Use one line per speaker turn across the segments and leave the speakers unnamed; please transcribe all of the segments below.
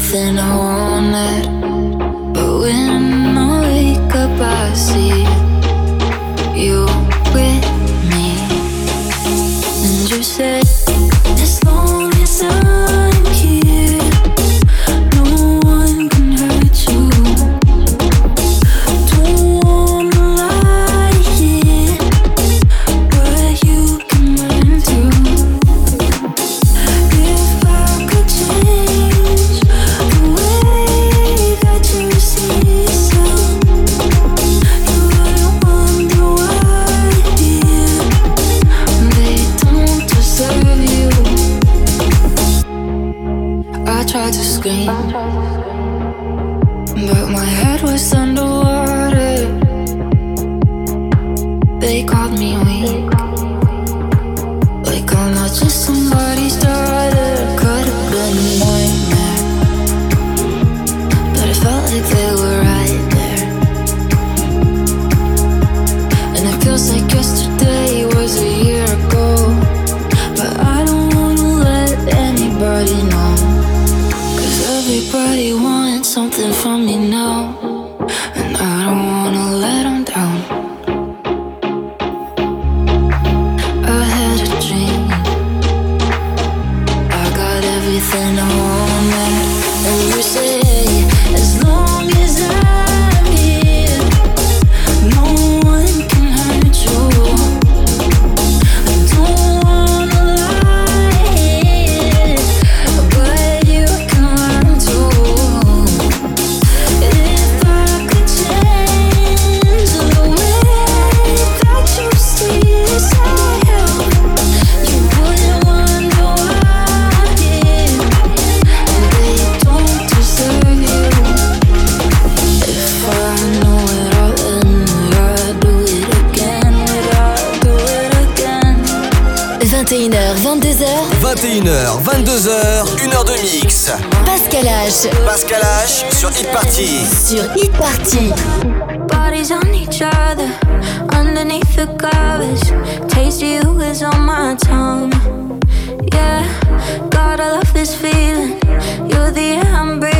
everything I
wanted. 22h, 1h de mix.
Pascal H.
Pascal H sur Hit Party.
Sur Hit Party.
Bodies on each other, underneath the covers. Taste you is on my tongue. Yeah, gotta love this feeling. You're the air I'm breathing.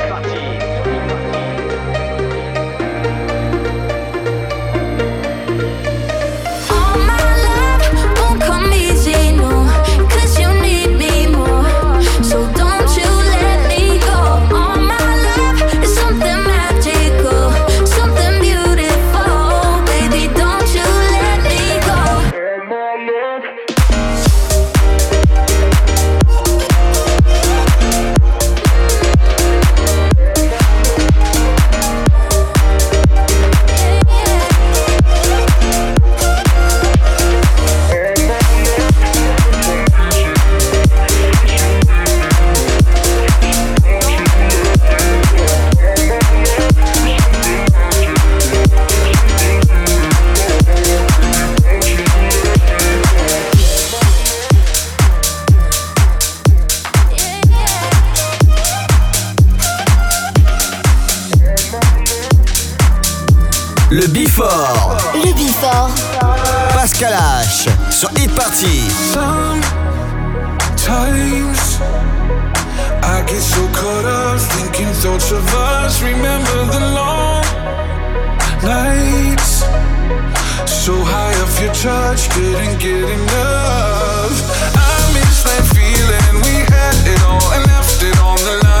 Le Before.
Le Before.
Pascal H. Sur Hit Party.
Sometimes I get so caught up thinking thoughts of us. Remember the long nights. So high off your touch, couldn't get enough. I miss that feeling we had it all and left it on the line.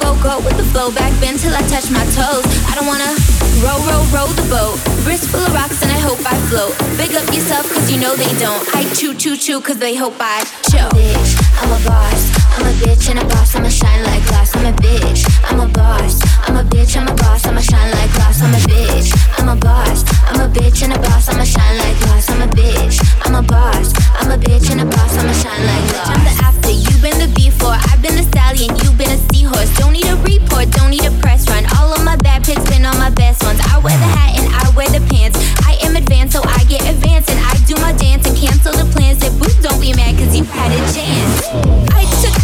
go, go with the flow. Back bend till I touch my toes. I don't wanna row, row, row the boat. Wrist full of rocks and I hope I float. Big up yourself cause you know they don't. I
chew, chew,
chew cause they hope I choke. Bitch, I'm a boss. I'm a bitch and a boss. I'ma shine like glass. I'm a bitch. I'm a boss. I'm a bitch. I'm a boss. I'ma shine like glass. I'm a bitch. I'm a boss. I'm a bitch and a boss. I'ma shine like glass. I'm a bitch. I'm a boss. I'm a bitch and a boss. I'ma shine like glass. I'm the after. You've been the before. I've been the stallion. You've been a seahorse. Don't need a report. Don't need a press run. All of my bad pics been on my best ones. I wear the hat and I wear the pants. I am advanced, so I get advanced and I do my dance and cancel the plans. Say, boo, don't be mad cause you had a chance. I took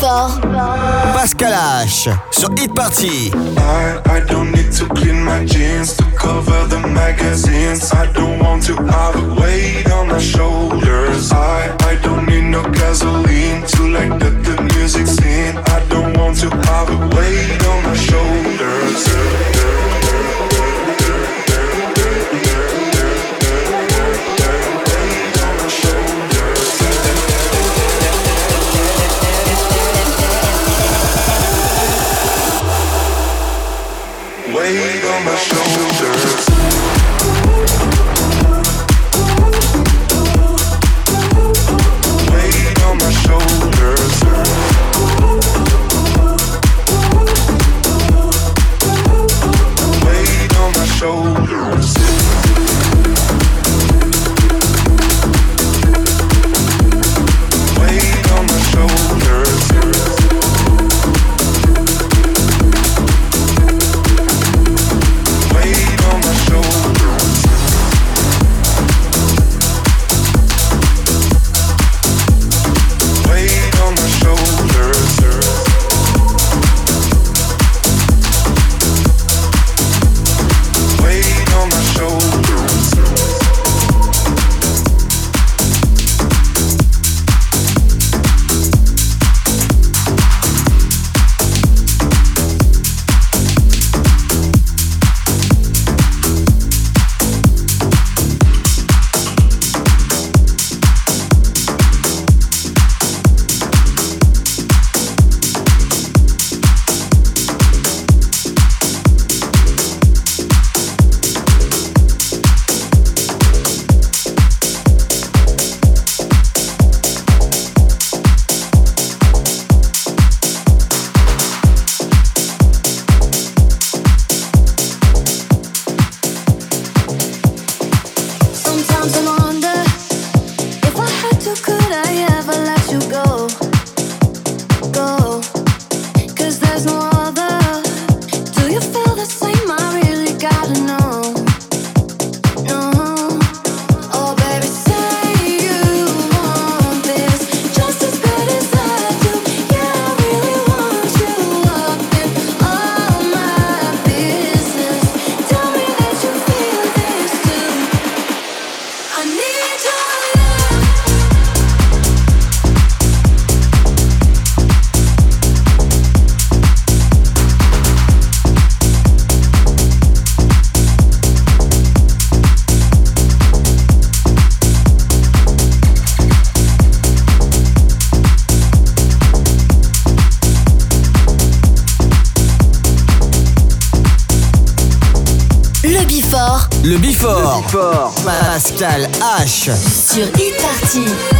Le Bifort. Pascal H. Sur Hit Party.
I, I don't need to clean my jeans to cover the magazines. I don't want to have a weight on my shoulders. I, I don't need no gasoline to like the, the music scene. I don't want to have a weight on my shoulders.
Le Bifort.
Pascal H.
Sur Hit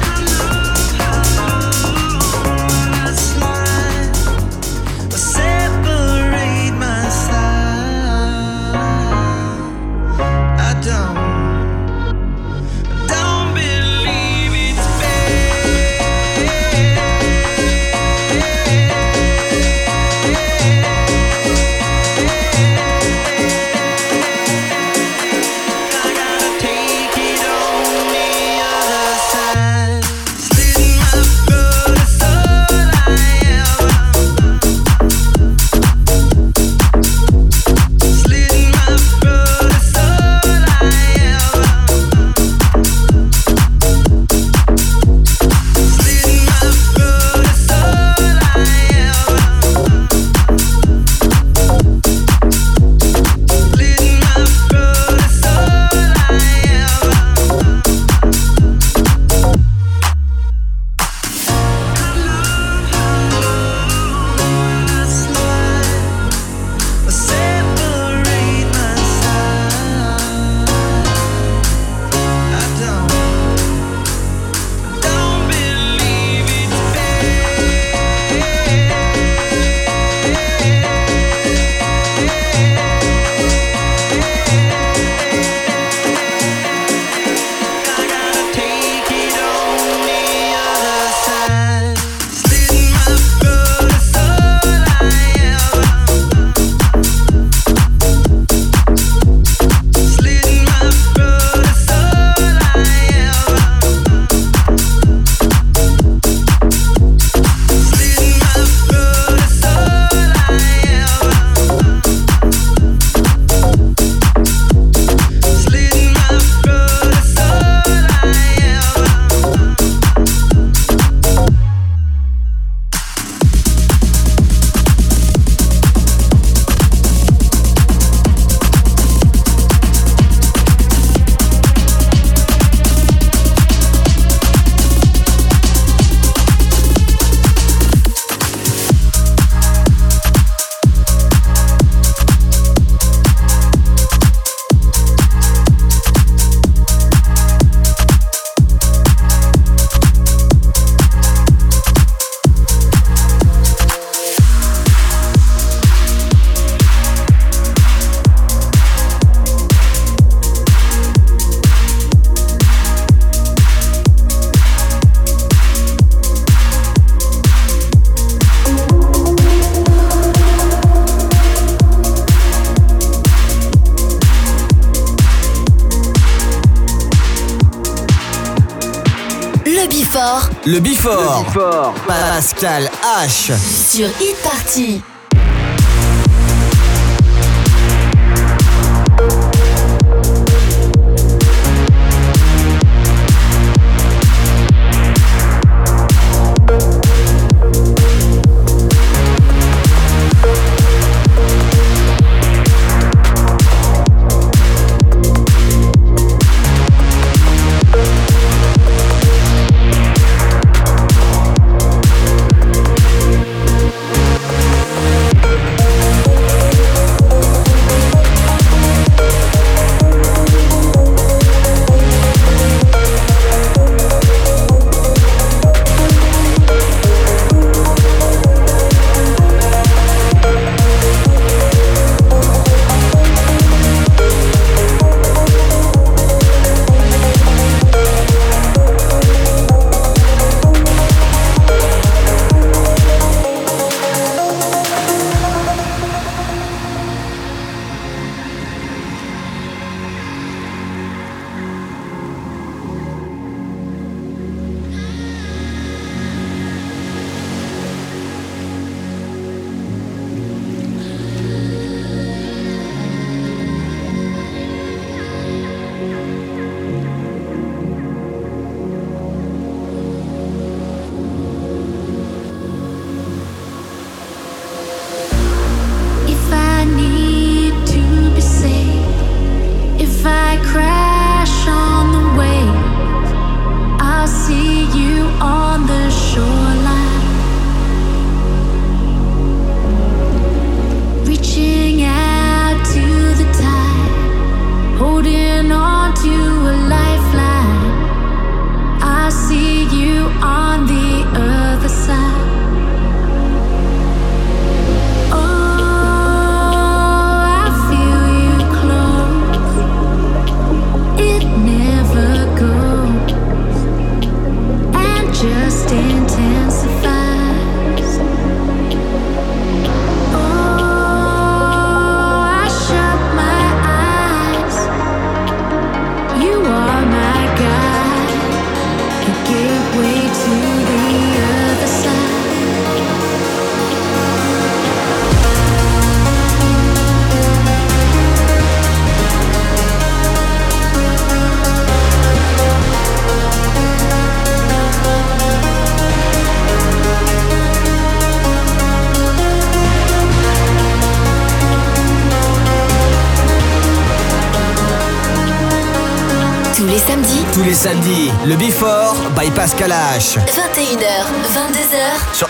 Le Bifort. Pascal H.
Sur Hit
by Pascal H.
21h, 22h.
Sur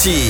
Party.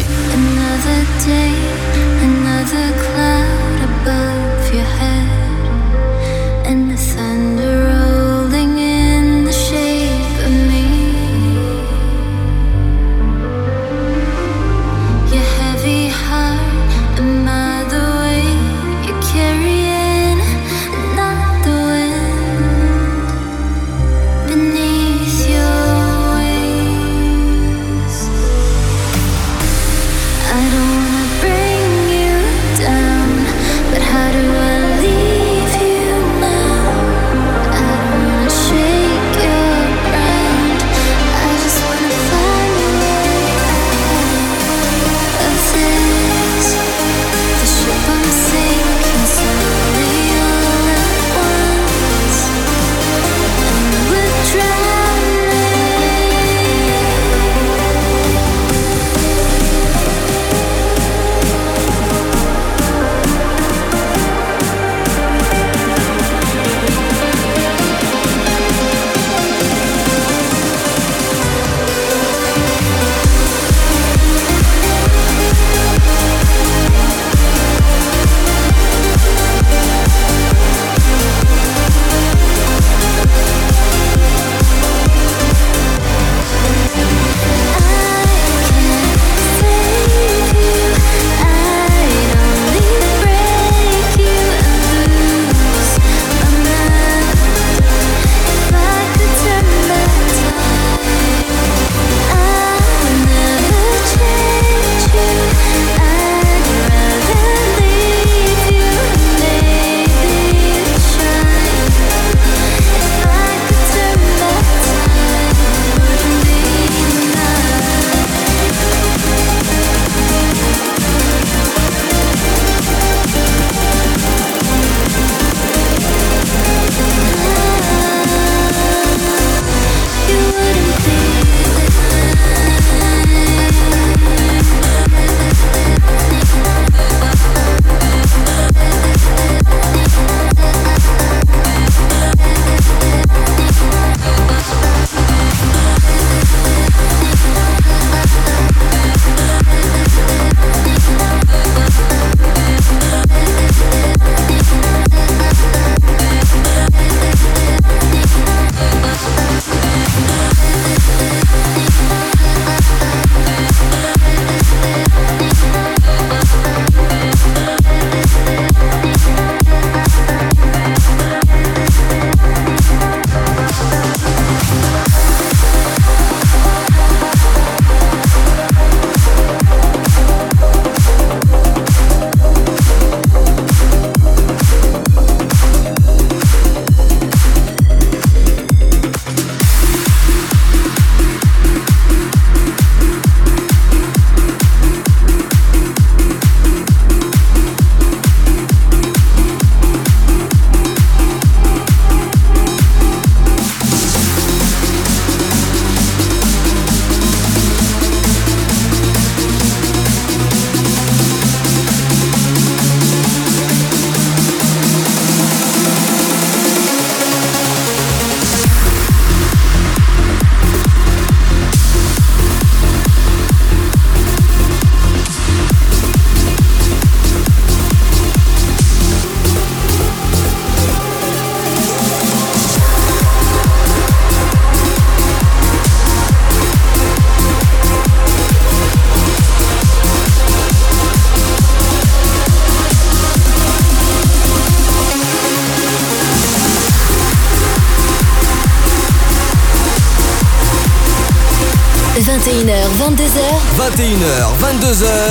21h, 22h,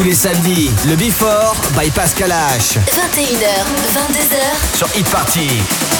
Tous les samedis,
le Before by Pascal H.
21h, 22h
sur Hit Party.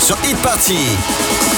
Sur Hit Party.